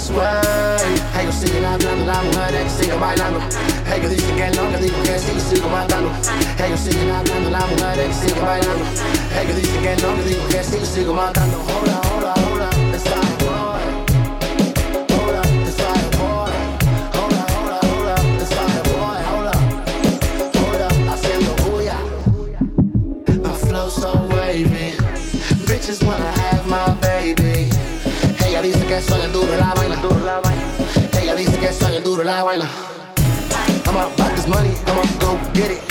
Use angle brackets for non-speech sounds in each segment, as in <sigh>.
sway Hay que seguir hablando, la mujer hay que seguir bailando Ellos dicen que no, que digo que sí, sigo matando Hey, yo siguen hablando, la mujer hay que seguir bailando Ellos dicen que no, que digo que sí, sigo matando Hola, hola, hola nada baila. I'ma about this money, I'ma go get it.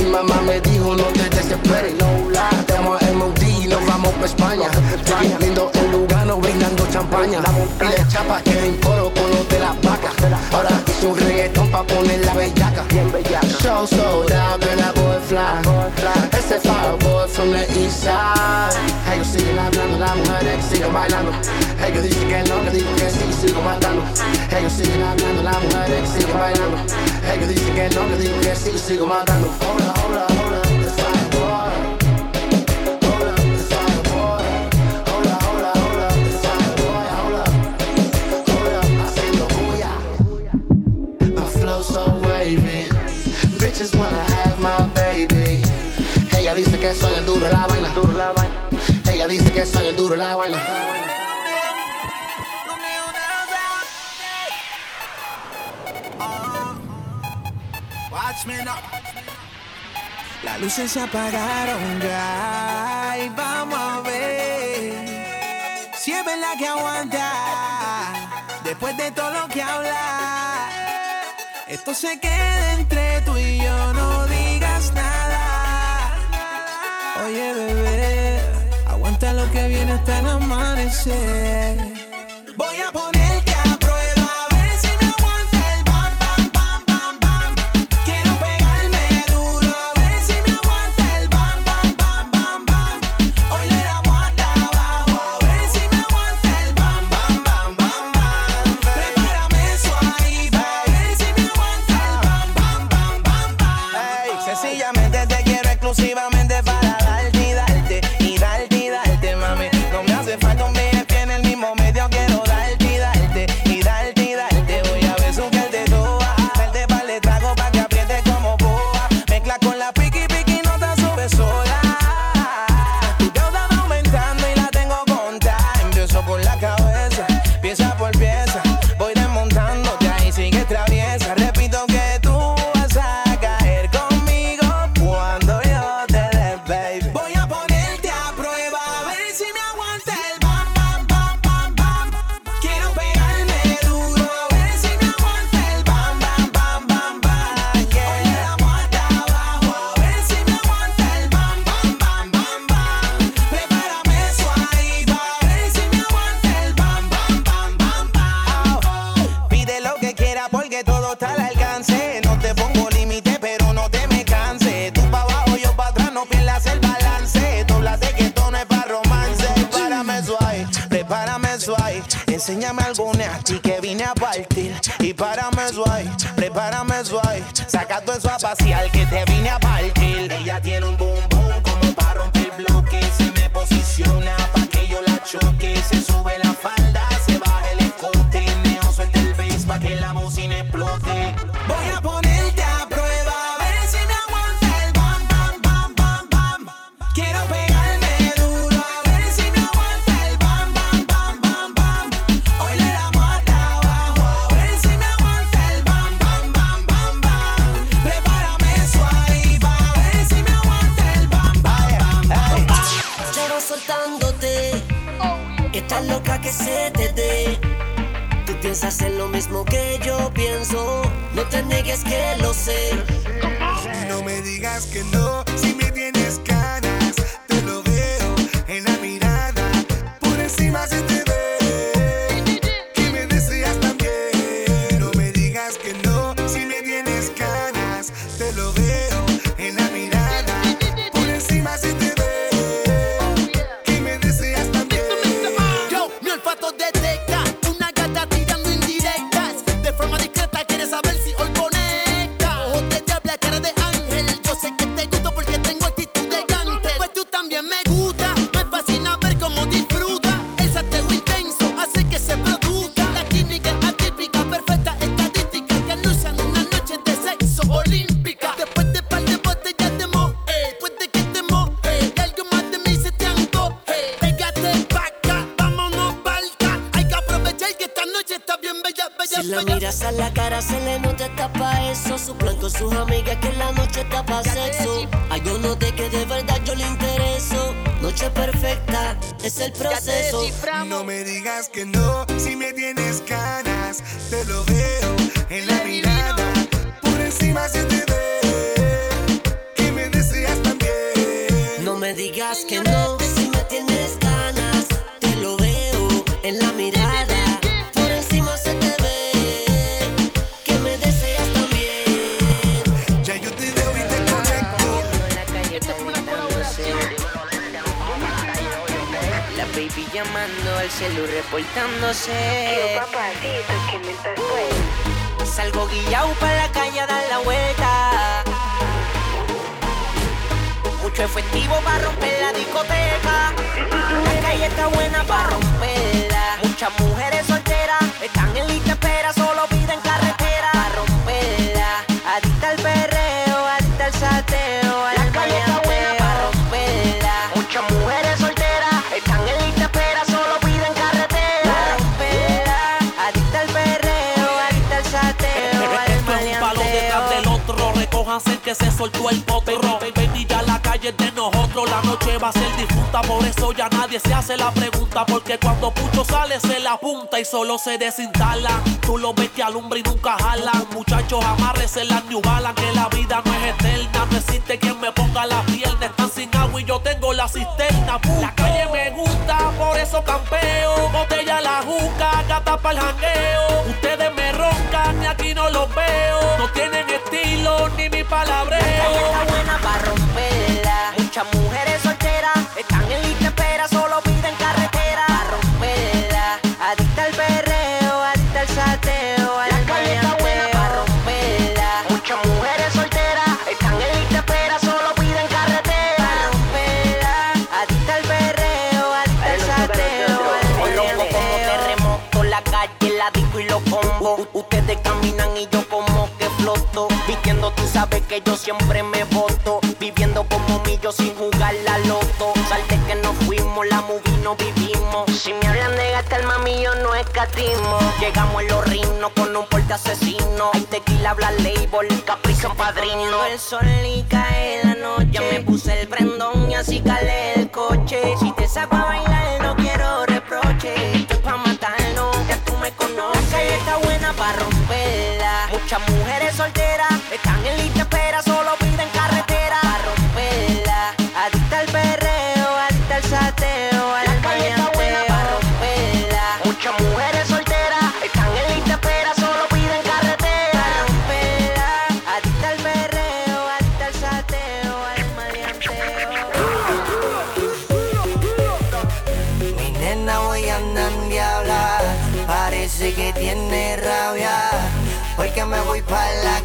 Y mamá me dijo no te desesperes, no la Estamos en MOD y nos vamos pa' España. Te lindo en Lugano brindando champaña. Y de chapa que en coro con los de la vaca. Ahora hice un reggaetón pa' poner la bellaca. Show so down, I boy fly. like fireboards from the east side. Hay sigue ladrando la mujer de que sigue bailando. Ellos dicen que no, que digo que sí, sigo matando. Ellos siguen hablando la mujer de que sigue bailando. Ellos dicen que no, que digo que sí, sigo matando. up, hold up. que soy el duro la vaina. Ella dice que soy el duro la vaina. Las luces se apagaron ya y vamos a ver si es verdad que aguanta después de todo lo que habla. Esto se queda entre tú y yo, no Oye, bebé, aguanta lo que viene hasta el amanecer. Voy a poner. comenzó a. noche va a ser difunta, por eso ya nadie se hace la pregunta. Porque cuando Pucho sale se la apunta y solo se desinstala. Tú lo ves que alumbra y nunca jala. Muchachos, amarres en las New que la vida no es eterna. No existe quien me ponga la pierna. Están sin agua y yo tengo la cisterna. La calle me gusta, por eso campeo. Botella la juca, gata para el jangueo. Ustedes me roncan y aquí no los veo. No tienen estilo ni mi palabreo. Está buena para romperla. Mucha sabe que yo siempre me voto. Viviendo como millo sin jugar la loto. Salte que no fuimos, la movie no vivimos. Si me hablan de gastar, mami, yo no escatimo. Llegamos en los rinos con un porte asesino. Hay tequila, habla label, capricho padrino. El sol y cae la noche. Ya me puse el prendón y así calé el coche. Si te saco a bailar, no quiero reproches. Esto es pa' matarlo, ya tú me conoces. La calle está buena para romperla. Muchas mujeres solteras están en dice que tiene rabia, porque me voy para la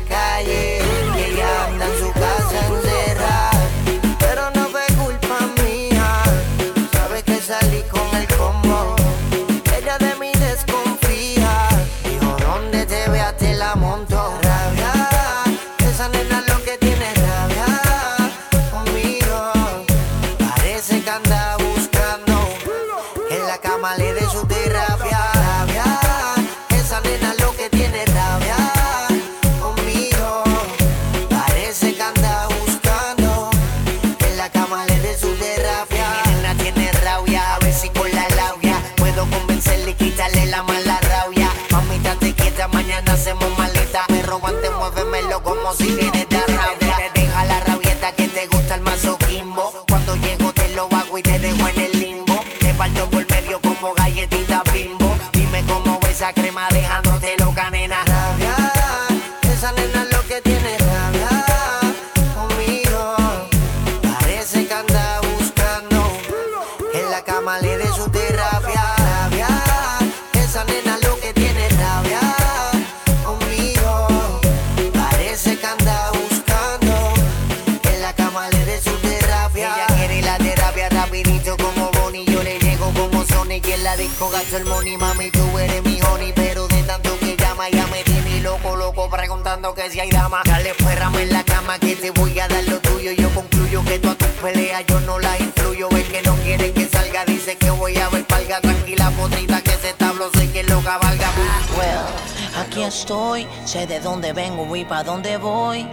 sé de dónde vengo y pa' dónde voy.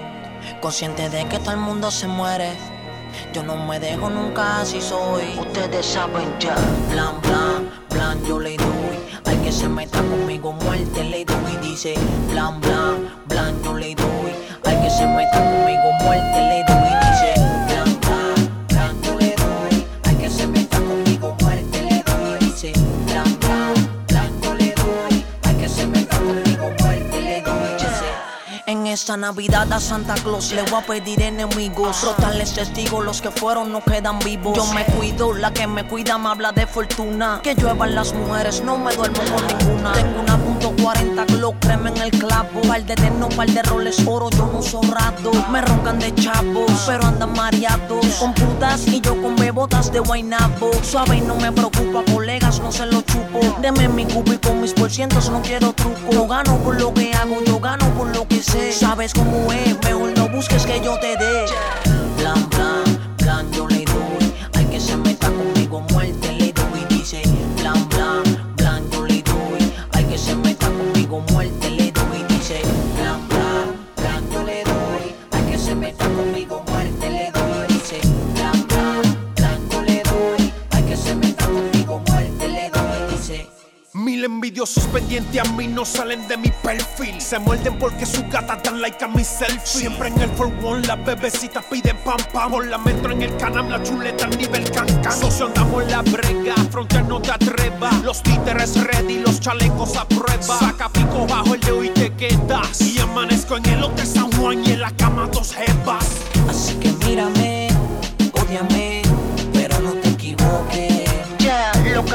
Consciente de que todo el mundo se muere. Yo no me dejo nunca así soy. Ustedes saben ya. Plan, plan, plan, yo le doy. Al que se meta conmigo, muerte le doy. Dice, plan, plan, plan, yo le doy. Al que se meta conmigo, muerte le doy. Esta Navidad a Santa Claus le voy a pedir enemigos. Rotarles testigos, los que fueron no quedan vivos. Yo me cuido, la que me cuida me habla de fortuna. Que lluevan las mujeres, no me duermo con ninguna. Tengo una punto 40 Glock, crema en el clavo. Par de terno, par de roles oro, yo no uso rato. Me roncan de chavos, pero andan mareados. Con putas y yo con bebotas de guaynabo. Suave y no me preocupa, colegas, no se lo chupo. Deme mi cubo y con mis por cientos no quiero truco. Yo gano por lo que hago, yo gano por lo que sé. Sabes cómo es, mejor no busques que yo te dé. Mil envidiosos pendientes a mí no salen de mi perfil. Se muerden porque sus gatas dan like a mi selfie. Siempre en el for one, las bebecitas piden pam pam. Por la metro en el canam, la chuleta al nivel cancan. Socio andamos en la brega, frontear no te atrevas. Los títeres ready, los chalecos a prueba. Saca pico bajo el dedo y te quedas. Y amanezco en el hotel San Juan y en la cama dos jevas. Así que mírame, ódiame,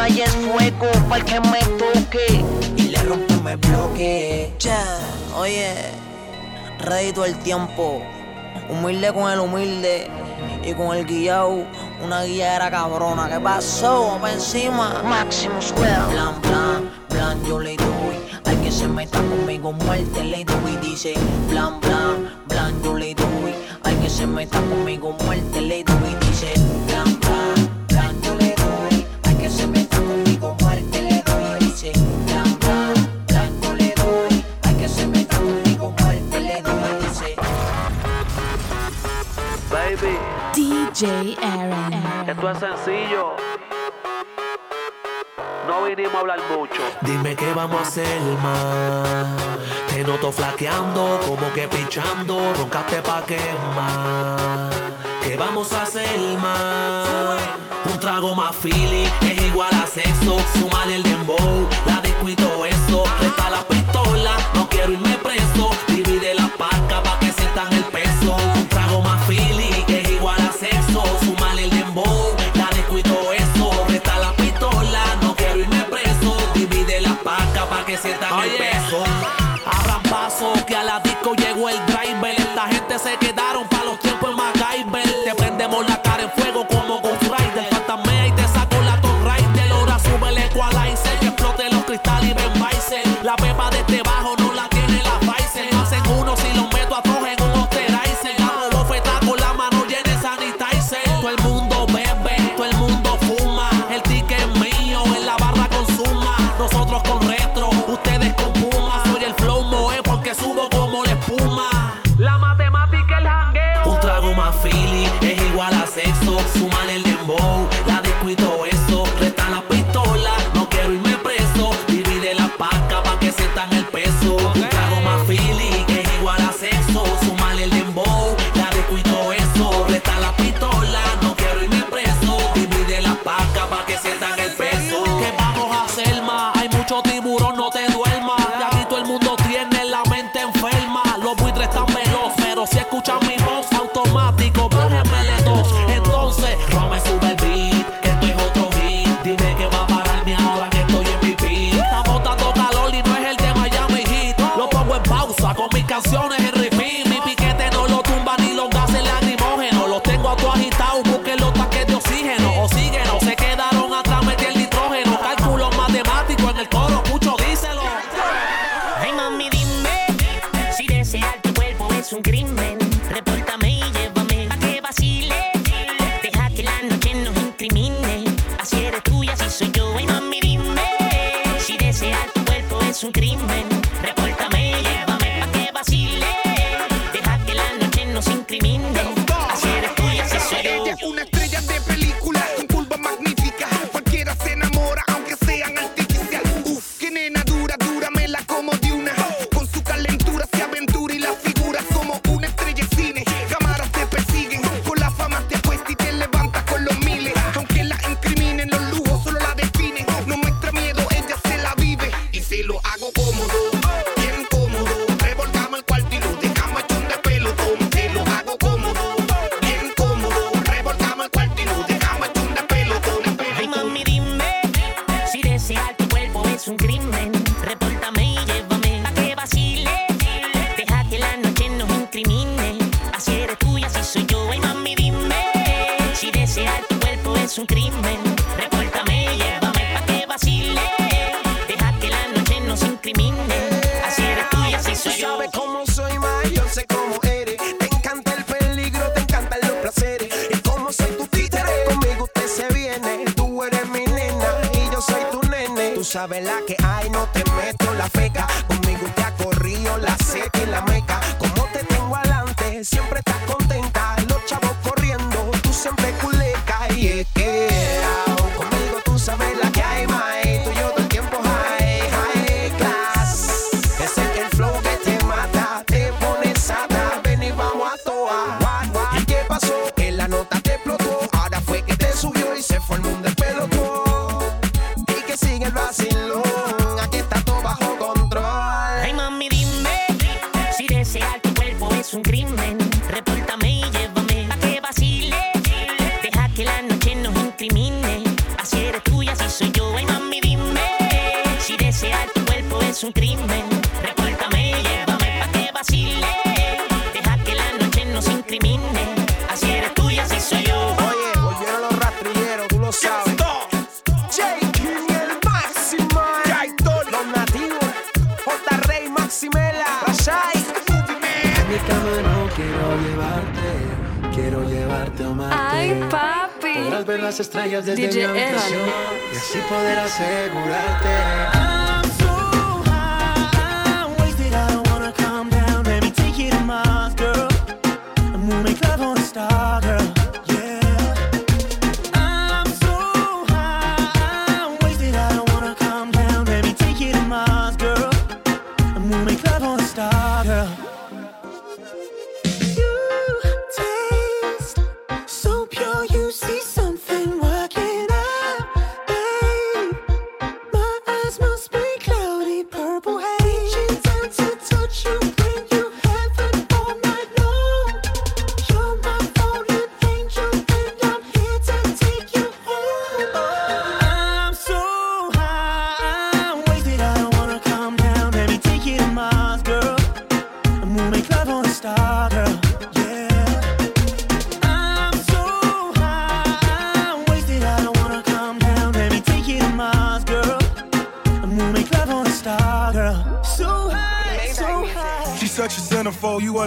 Hay es fuego para el que me toque y le rompeme el bloque. Ya, oye, todo el tiempo, humilde con el humilde y con el guiao, una guiara cabrona. ¿Qué pasó? Vamos encima. Maximus Plan, plan, plan, yo le doy. Al que se meta conmigo, muerte le doy. Dice, plan, plan, plan, yo le doy. Al que se meta conmigo, muerte le doy. Dice, DJ Aaron. esto es sencillo. No vinimos a hablar mucho. Dime qué vamos a hacer más. Te noto flaqueando, como que pichando. Roncaste pa' quemar. ¿Qué vamos a hacer más? Un trago más feeling es igual a sexo. Sumale el dembow, la todo eso. Resta la pistola, no quiero irme preso.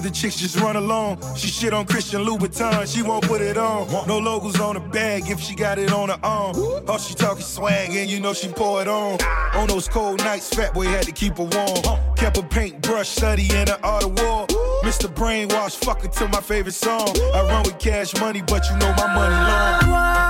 other chicks just run along. She shit on Christian Louboutin, she won't put it on. No logos on her bag if she got it on her arm. All she talkin' swag and you know she pour it on. On those cold nights, fat boy had to keep her warm. Kept a paintbrush study in the art of war. Mr. Brainwash, fuck her to my favorite song. I run with cash money, but you know my money long.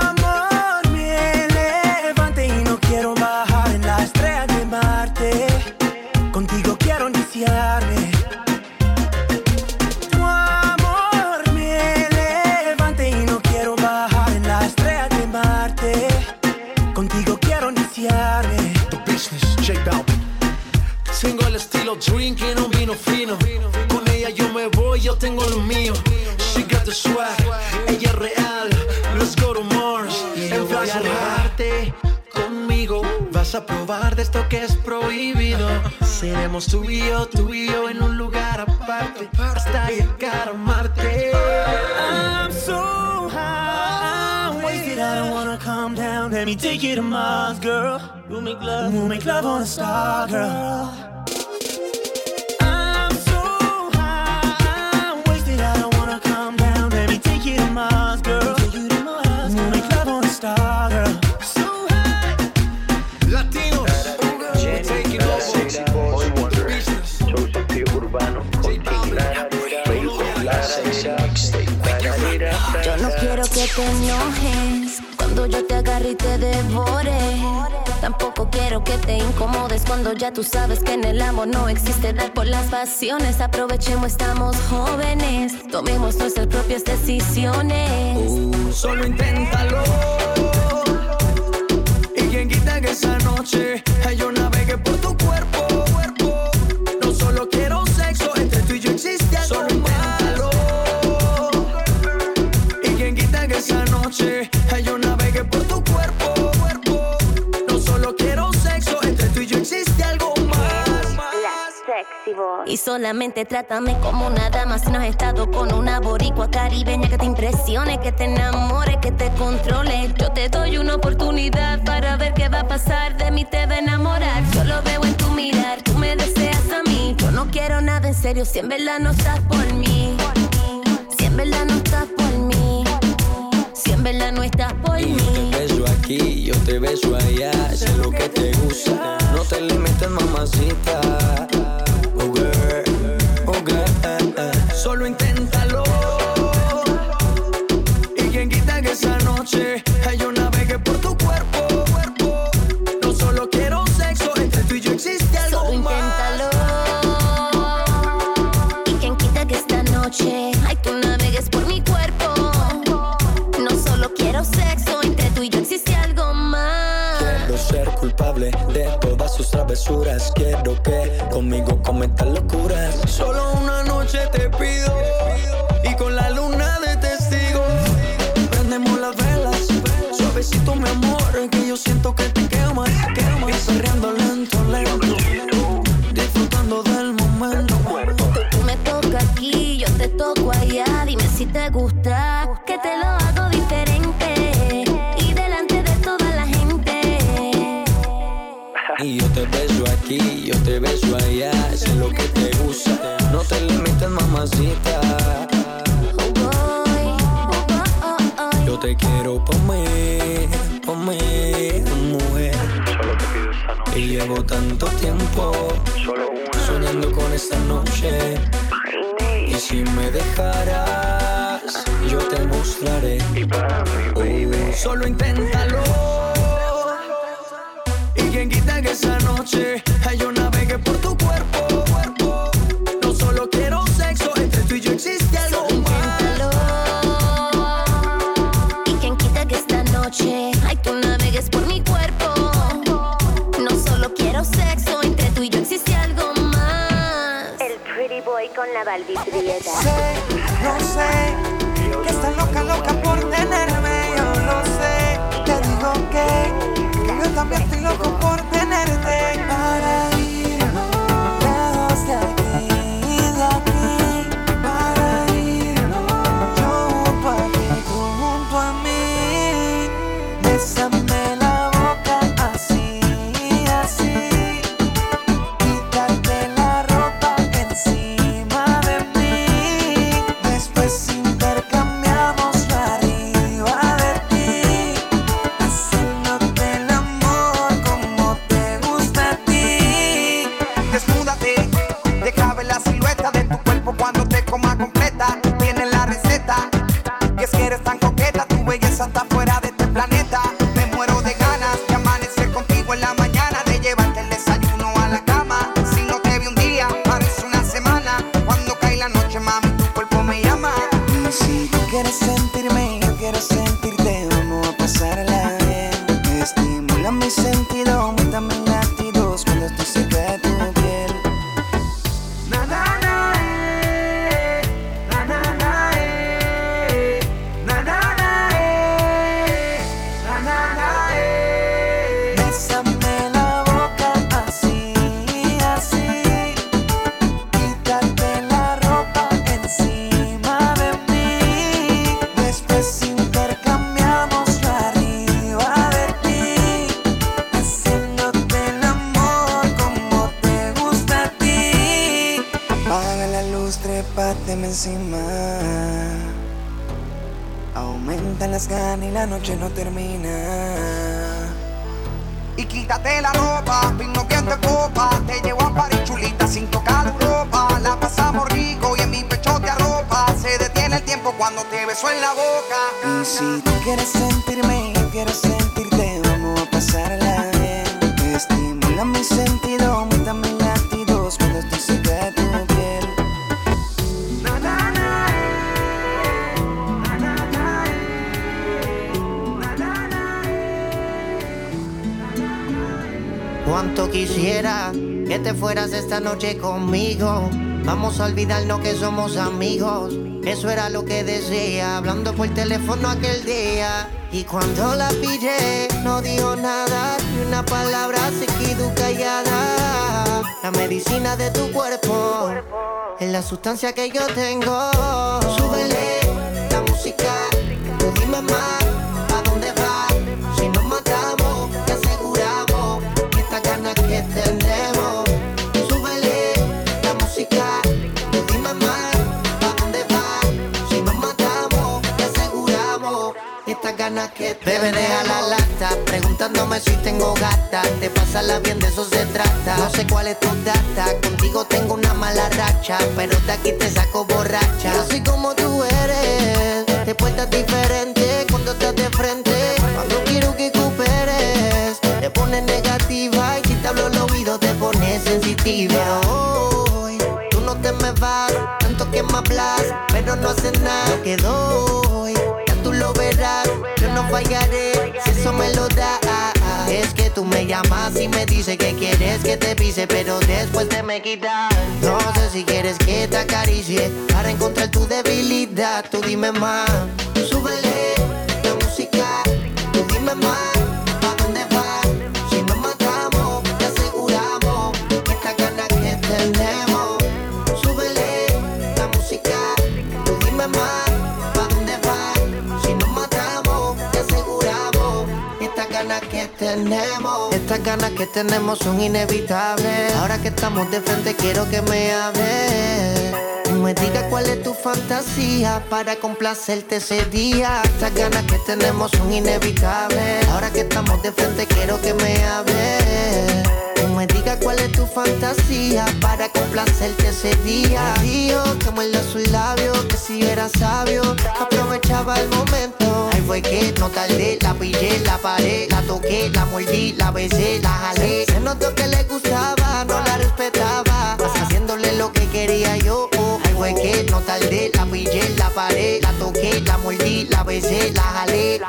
She got the swag, ella es real. Let's go to Mars. Y yo voy a elevarte conmigo. Vas a probar de esto que es prohibido. Seremos tú y yo, tú y yo en un lugar aparte. Hasta llegar a Marte. I'm so high, wasted. I don't wanna calm down. Let me take you to Mars, girl. We'll make love, we'll make love on a star, girl. Te enojes cuando yo te agarre y te devore. Tampoco quiero que te incomodes cuando ya tú sabes que en el amor no existe dar por las pasiones. Aprovechemos, estamos jóvenes, tomemos nuestras propias decisiones. Uh, solo inténtalo. Y quien quita que esa noche ay, yo Y solamente trátame como una dama si no has estado con una boricua caribeña que te impresione, que te enamore, que te controle. Yo te doy una oportunidad para ver qué va a pasar. De mí te va a enamorar. Yo lo veo en tu mirar. Tú me deseas a mí. Yo no quiero nada en serio si en verdad no estás por mí. Si en verdad no estás por mí. Si en verdad no estás por Y yo mí. te beso aquí, yo te beso allá, sé lo que te gusta. No te limites, mamacita. Oh girl, oh. Solo inténtalo. Y quien quita que esa noche solo inténtalo. Y quien quita que esa noche ay, yo navegue por tu cuerpo. No solo quiero sexo, entre tú y yo existe algo Inténtalo. Y quien quita que esta noche, ay, tú navegues por mi cuerpo. No solo quiero sexo, entre tú y yo existe algo más. El pretty boy con la balbitrieta. Sé, no sé, que estás loca, loca por tenerme, estoy loco por tenerte. Para Y la noche no termina. Y quítate la ropa, vino que te copa. Te llevo a París chulita sin tocar la ropa. La pasamos rico y en mi pecho te arropa. Se detiene el tiempo cuando te beso en la boca. Y si tú quieres sentirme, yo quiero sentirte, vamos a pasarla bien. Estimula mi sentido, aumenta mis latidos cuando estoy cerca de tu Cuánto quisiera que te fueras esta noche conmigo. Vamos a olvidarnos que somos amigos. Eso era lo que decía, hablando por teléfono aquel día. Y cuando la pillé, no dijo nada, ni una palabra, se quedó callada. La medicina de tu cuerpo es la sustancia que yo tengo. Súbele la música, tú dime más, estas ganas que Bebe, deja la lata, preguntándome si tengo gata. Te pasarla bien, de eso se trata. No sé cuál es tu data, contigo tengo una mala racha, pero de aquí te saco borracha. Yo soy como tú eres, te portas diferente cuando estás de frente. Cuando quiero que cooperes, te pones negativa y si te hablo al oído te pones sensitiva. Hoy, tú no te me vas, tanto que me hablas, pero no haces nada. Lo que doy, ya tú lo verás, si eso me lo das. Es que tú me llamas y me dices que quieres que te pise, pero después te me quitas. No sé si quieres que te acaricie para encontrar tu debilidad. Tú dime más, súbele la música. Tú dime más, Estas ganas que tenemos son inevitables. Ahora que estamos de frente, quiero que me hables. Me diga cuál es tu fantasía para complacerte ese día. Estas ganas que tenemos son inevitables. Ahora que estamos de frente, quiero que me hables. Me diga cuál es tu fantasía para complacerte ese día. Dijo que muerde sus labios, que si era sabio, aprovechaba el momento. Fue que no tardé, la pillé, la paré, la toqué, la mordí, la besé, la jalé. Se notó que le gustaba, no la respetaba, haciéndole lo que quería yo. Ahí fue que no tardé, la pillé, la paré, la toqué, la mordí, la besé, la jalé.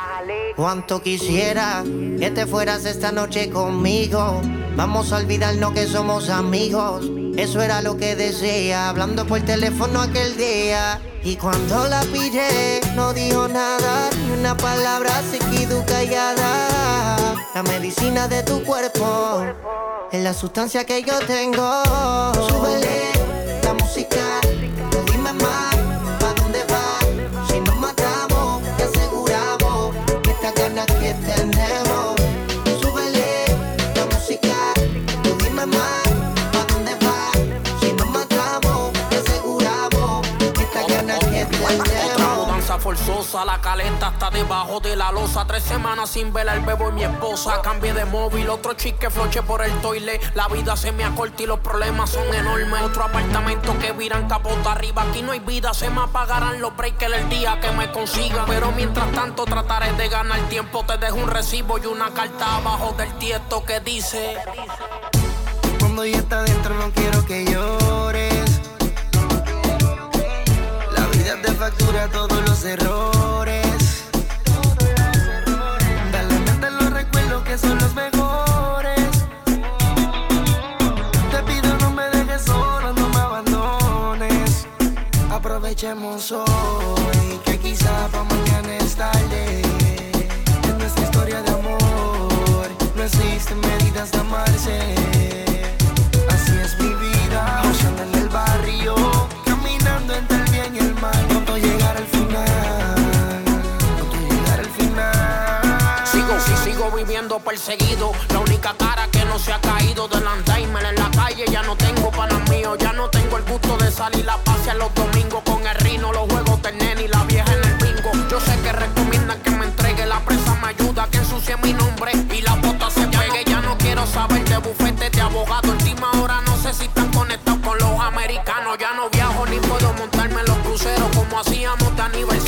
Cuánto quisiera que te fueras esta noche conmigo. Vamos a olvidarnos que somos amigos. Eso era lo que decía, hablando por teléfono aquel día. Y cuando la pillé, no dijo nada, ni una palabra, se quedó callada. La medicina de tu cuerpo es la sustancia que yo tengo. Súbele la música, Otra mudanza forzosa, la caleta está debajo de la losa. Tres semanas sin ver al bebo y mi esposa. Cambié de móvil, otro chique floche por el toile. La vida se me acorta y los problemas son enormes. Otro apartamento que viran capota arriba. Aquí no hay vida, se me apagarán los breaks el día que me consiga. Pero mientras tanto trataré de ganar tiempo. Te dejo un recibo y una carta abajo del tiesto que dice. Cuando ya está dentro no quiero que llores. Factura todos los errores. Dale mente los recuerdos que son los mejores. Te pido no me dejes solo, no me abandones. Aprovechemos hoy, que quizá pa' mañana es tarde. En nuestra historia de amor no existen medidas de amarse. Así es mi vida, luchando en el barrio, caminando entre el bien y el viviendo perseguido. La única cara que no se ha caído del Alzheimer en la calle. Ya no tengo panas míos, ya no tengo el gusto de salir a pasear los domingos con el rino, los juegos del nene y la vieja en el bingo. Yo sé que recomiendan que me entregue la presa, me ayuda que ensucie mi nombre y la bota se pegue. Ya no quiero saber de bufetes de abogado. Última hora no sé si están conectados con los americanos. Ya no viajo ni puedo montarme los cruceros como hacíamos de aniversario,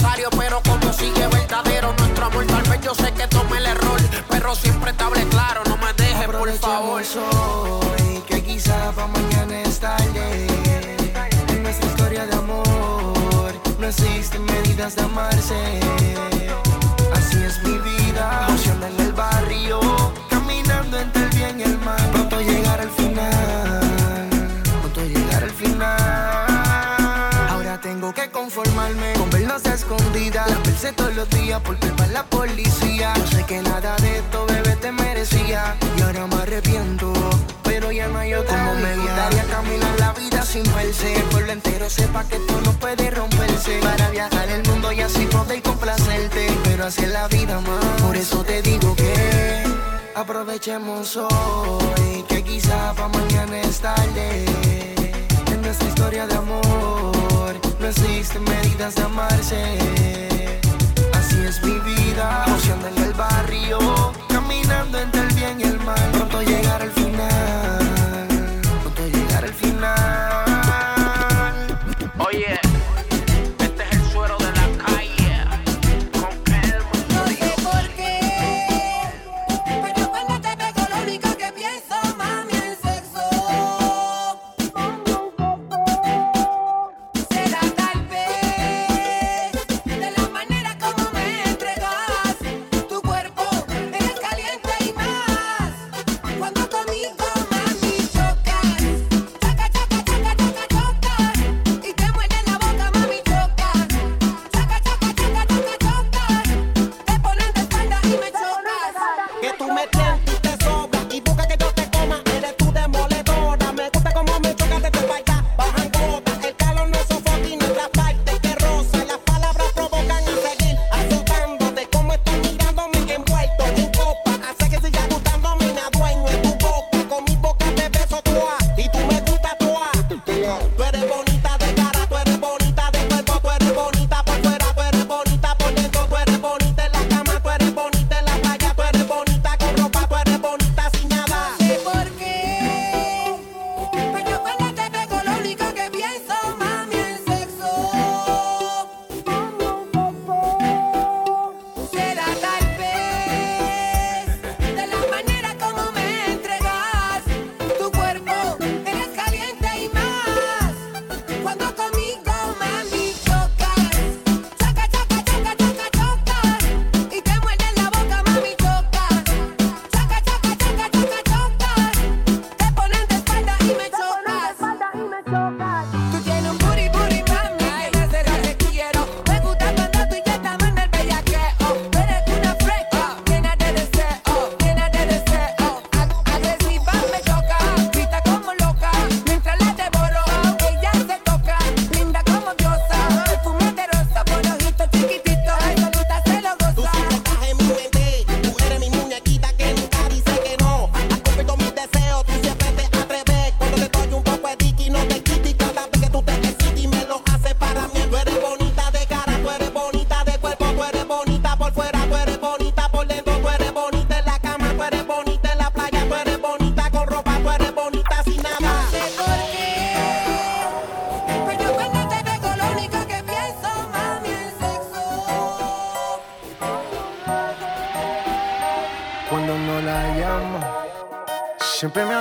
siempre te hablé claro, no me dejes, por favor. Soy que quizá para mañana es tarde. En nuestra historia de amor no existen medidas de amarse. Así es mi vida, luciendo en el barrio, caminando entre el bien y el mal. Pronto llegar al final, pronto llegar al final. Ahora tengo que conformarme con vernos escondidas. Las pensé todos los días porque mundo entero sepa que tú no puedes romperse. Para viajar el mundo y así poder complacerte. Pero así la vida más, por eso te digo que Aprovechemos hoy, que quizá para mañana es tarde. En nuestra historia de amor, no existen medidas de amarse. Así es mi vida, oceando en el barrio Caminando entre el bien y el mal, pronto llegar al final. go.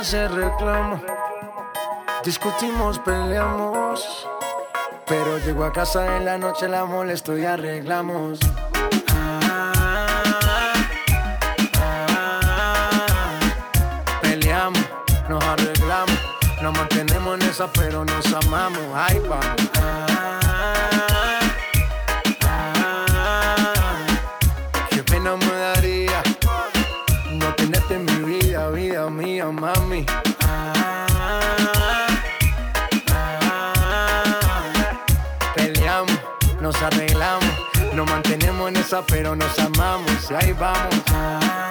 se reclama. Discutimos, peleamos. Pero llego a casa en la noche, la molesto y arreglamos. Peleamos, nos arreglamos. Nos mantenemos en esa, pero nos amamos. Ay, pa. pero nos amamos y ahí vamos.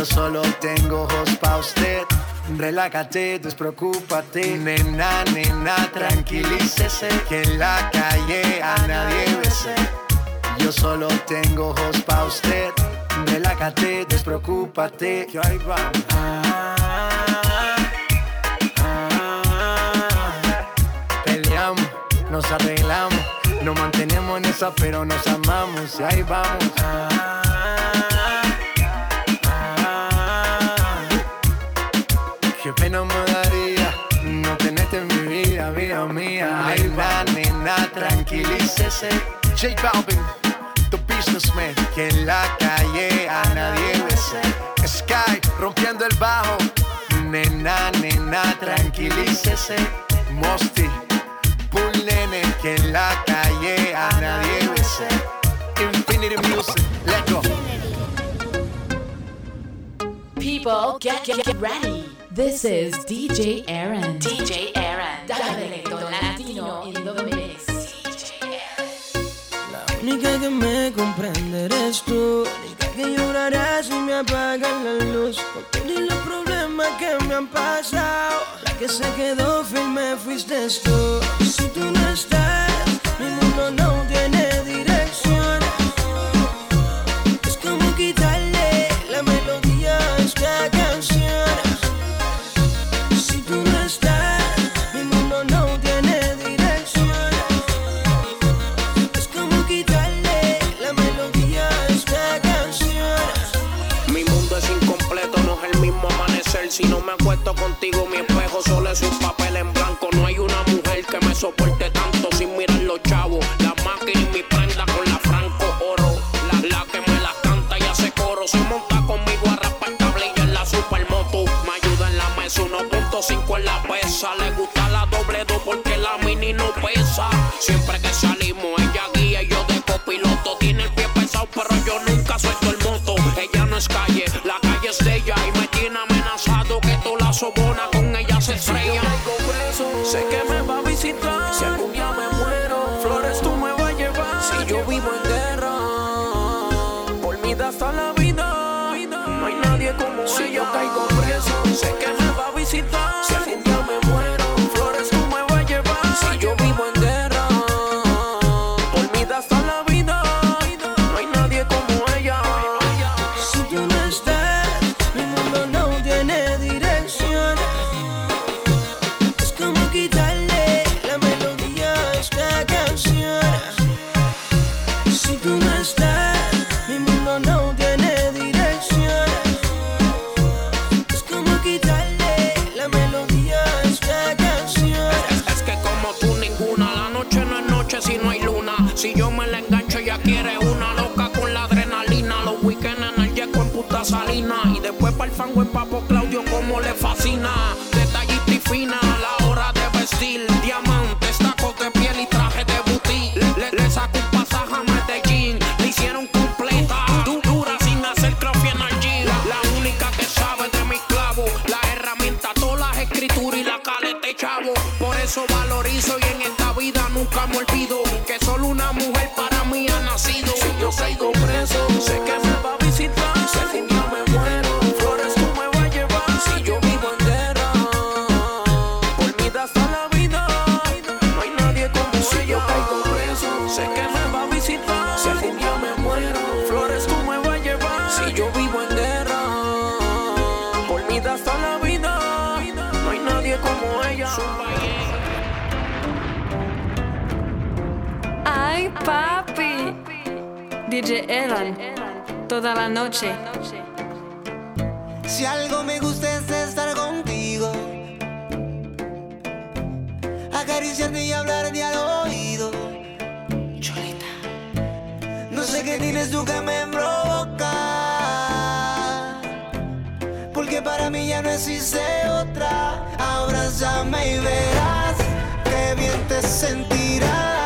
Yo solo tengo ojos pa' usted. Relájate, despreocúpate. Nena, nena, tranquilícese, que en la calle a nadie bese. Yo solo tengo ojos pa' usted. Relájate, despreocúpate. Que ahí va. Peleamos, nos arreglamos. Nos mantenemos en esa, pero nos amamos. Y ahí vamos. Tranquilícese. J Balvin, the businessman, que en la calle a nadie bese. Sky, rompiendo el bajo. Nena, nena, tranquilícese. Mosty, Bull Nene, que en la calle a nadie bese. Infinity Music, let's go. People, get, get, get ready. This is DJ Aaron. DJ Aaron. Dale, latino in the mix. Única que me comprende eres tú. Única que llorará si me apagan la luz. Con todos los problemas que me han pasado. La que se quedó firme fuiste tú. Si tú no estás, mi mundo no Si no me acuesto contigo, mi espejo solo es un papel en blanco. No hay una mujer que me soporte tanto sin mirar los chavos. La máquina y mi prenda con la franco oro. La, que me la canta y hace coro. Se monta conmigo a raspar tablilla en la supermoto. Me ayuda en la mesa 1.5 en la pesa. Le gusta la doble dos porque la mini no pesa. Siempre que salimos, DJ Eran toda la noche. Si algo me gusta es estar contigo, acariciarte y hablarte al oído. Cholita, no sé qué tienes tú que me provoca, porque para mí ya no existe otra. Abrázame y verás qué bien te sentirás.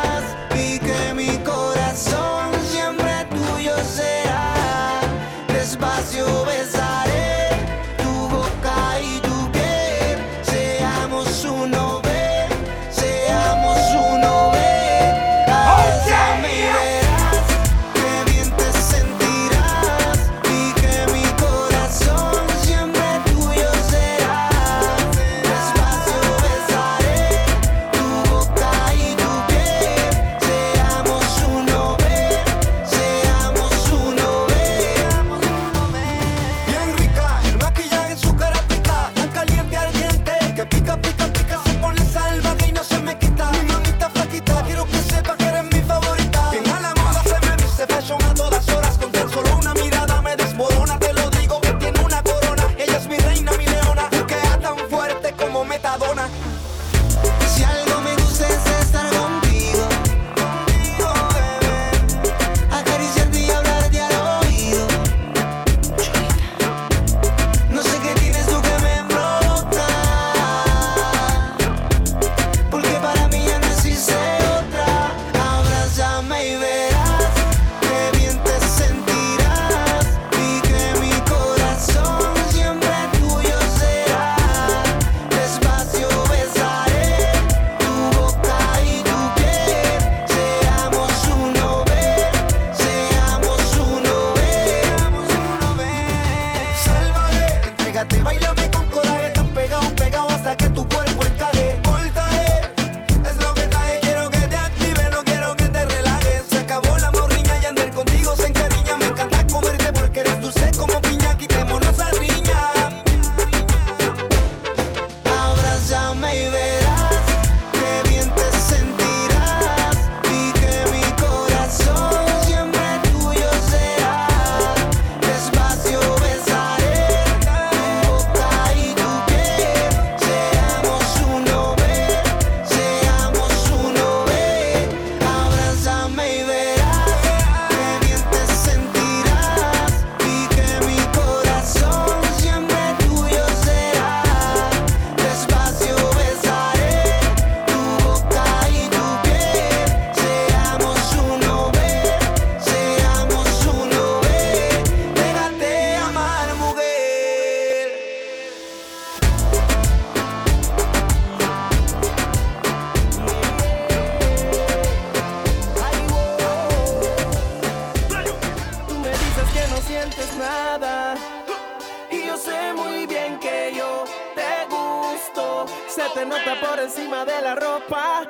Se te nota por encima de la ropa.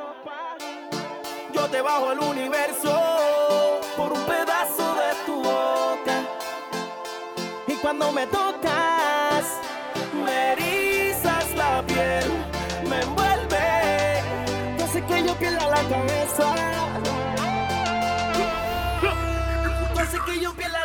Yo te bajo al universo por un pedazo de tu boca. Y cuando me tocas, me erizas la piel, me envuelve. No sé que yo pierda la cabeza. No sé que yo pierda la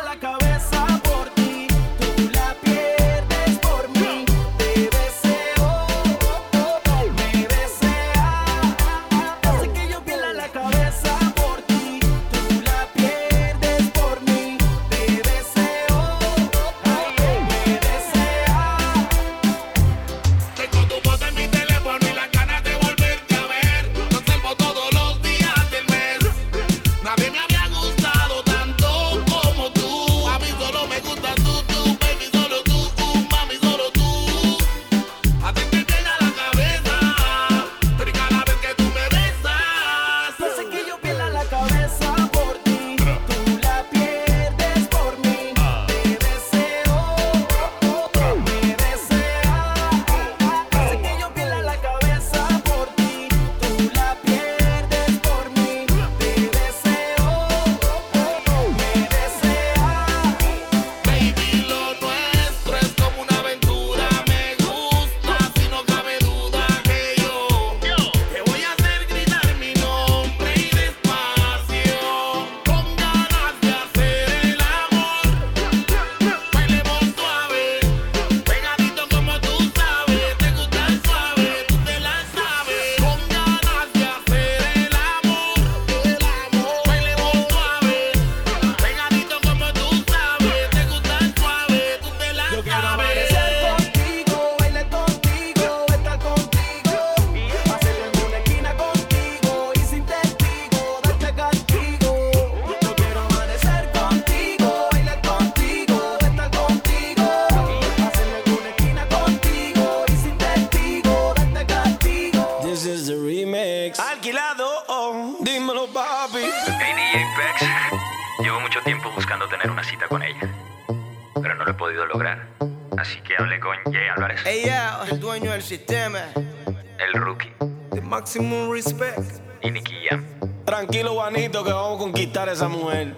Pérez à Montréal.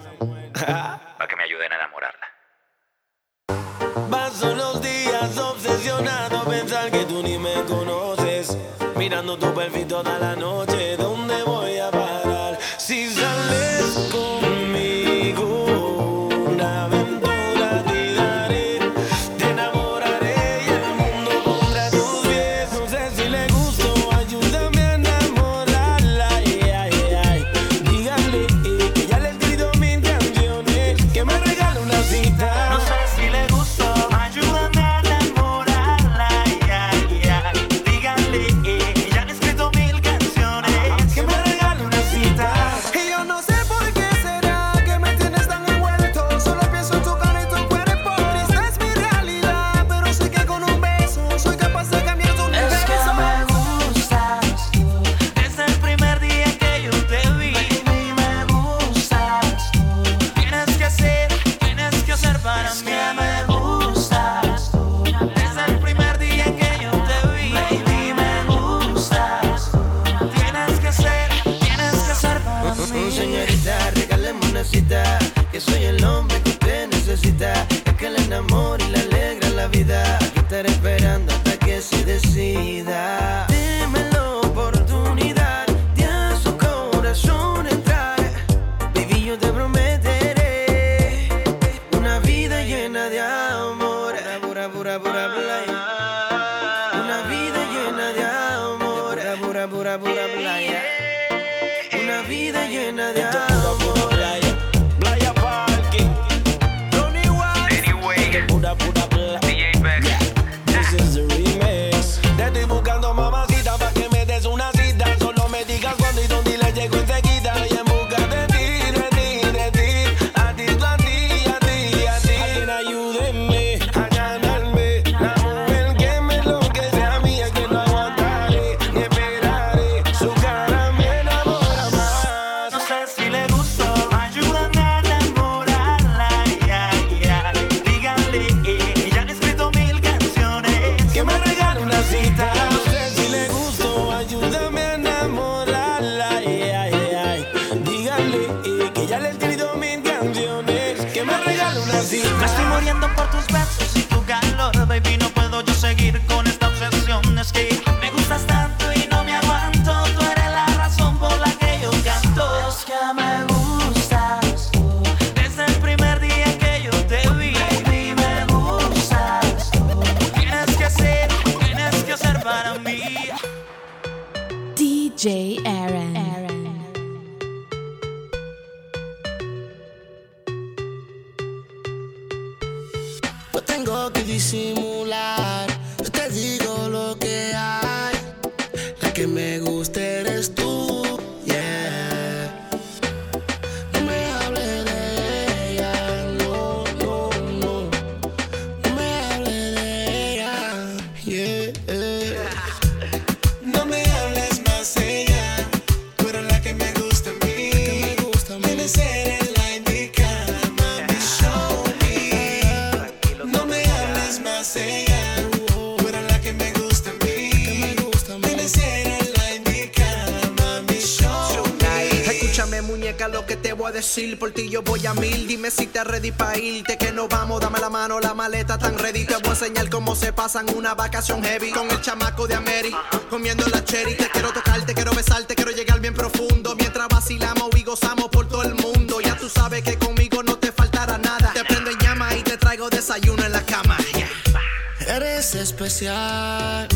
Jay Aaron. Aaron. voy a mil. Dime si te ready pa' irte, que no vamos. Dame la mano, la maleta tan ready. Te voy a enseñar cómo se pasan una vacación heavy. Con el chamaco de Ameri, comiendo la cherry. Te quiero tocar, te quiero besar, te quiero llegar bien profundo. Mientras vacilamos y gozamos por todo el mundo. Ya tú sabes que conmigo no te faltará nada. Te prendo en llama y te traigo desayuno en la cama. Eres especial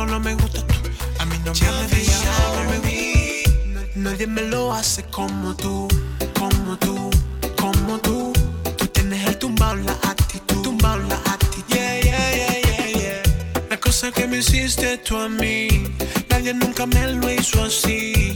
solo me gusta tú. A mí no me veía, gusta. Nadie me lo hace como tú, como tú, como tú. Tú tienes el tumbao la actitud, tumbao la actitud. Yeah, yeah, yeah, yeah, yeah. La cosa que me hiciste tú a mí, nadie nunca me lo hizo así.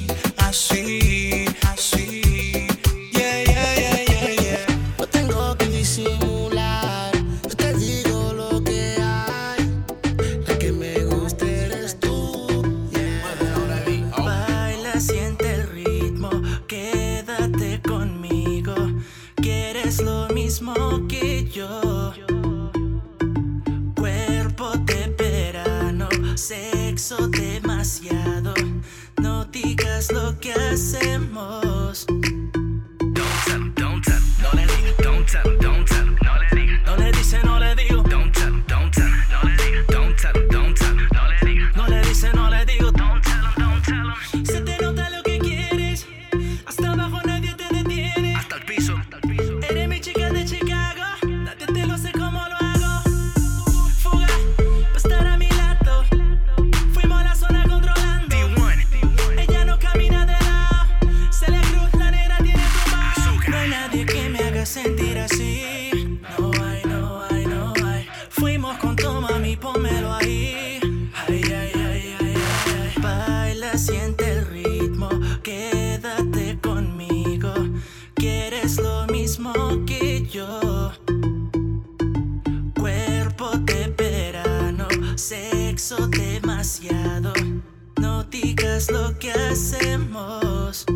mismo que yo. Cuerpo de verano, sexo demasiado. No digas lo que hacemos.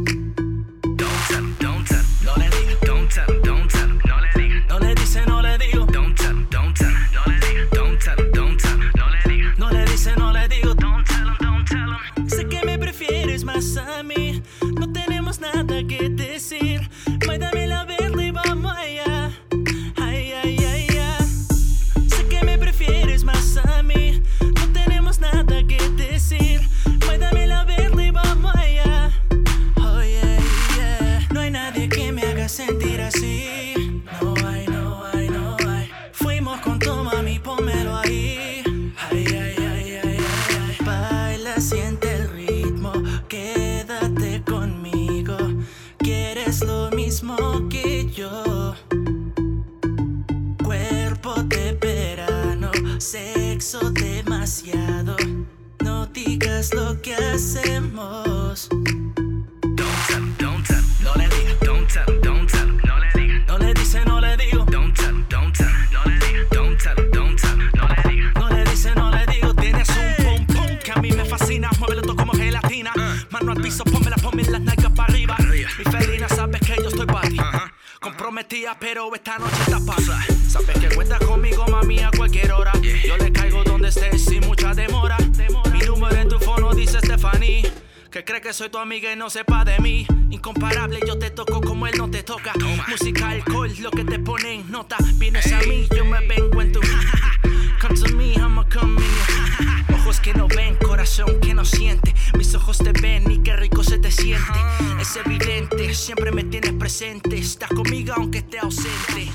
amiga y no sepa de mí. Incomparable, yo te toco como él no te toca. Toma, Música, alcohol, lo que te pone en nota. Vienes a mí, yo me vengo en tu. <laughs> come to me, I'ma come in you. <laughs> Ojos que no ven, corazón que no siente. Mis ojos te ven y qué rico se te siente. Es evidente, siempre me tienes presente. Estás conmigo aunque esté ausente.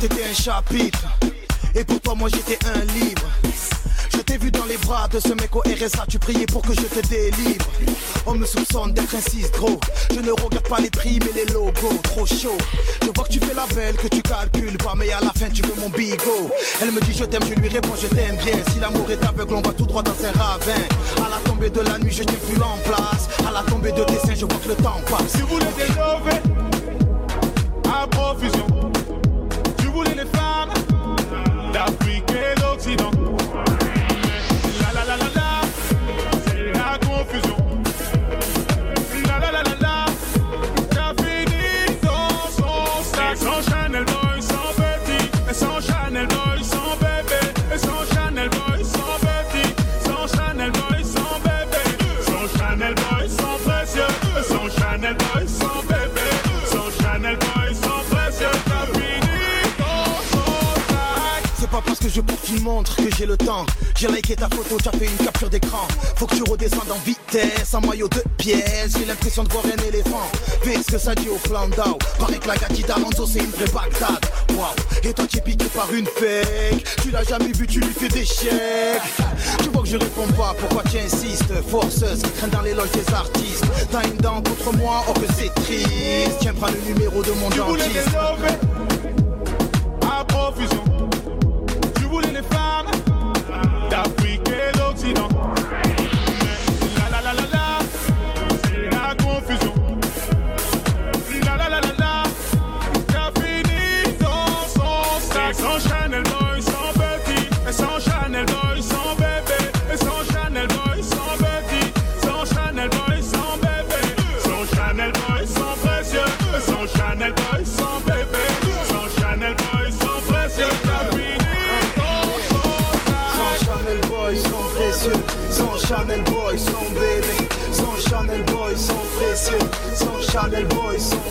t'étais un chapitre. Et pour toi, moi j'étais un livre. Je t'ai vu dans les bras de ce mec au RSA, tu priais pour que je te délivre. On me soupçonne d'être un gros. Je ne regarde pas les prix mais les logos, trop chaud. Je vois que tu fais la belle, que tu calcules pas, mais à la fin tu veux mon bigot. Elle me dit je t'aime, je lui réponds je t'aime bien. Si l'amour est aveugle, on va tout droit dans un ravin. À la tombée de la nuit, je t'ai plus en place. À la tombée de tes seins, je vois que le temps passe. Si vous voulez déjeuner, à. Voulais les femmes d'Afrique et eh, d'Occident. Parce que je porte une montre que j'ai le temps. J'ai liké ta photo, t'as fait une capture d'écran. Faut que tu redescendes en vitesse, en maillot de pièces. J'ai l'impression de voir un éléphant. Fais ce que ça dit au Flandau. Paraît que la gâtie d'Alonso, c'est une vraie Bagdad. Waouh, et toi tu es piqué par une fake. Tu l'as jamais vu, tu lui fais des chèques. Tu vois que je réponds pas, pourquoi tu insistes Forceuse qui traîne dans les loges des artistes? T'as une dent contre moi, oh que c'est triste. Tiens, prends le numéro de mon Tu dentiste. lovés à profusion. That Sweet, Chanel boys.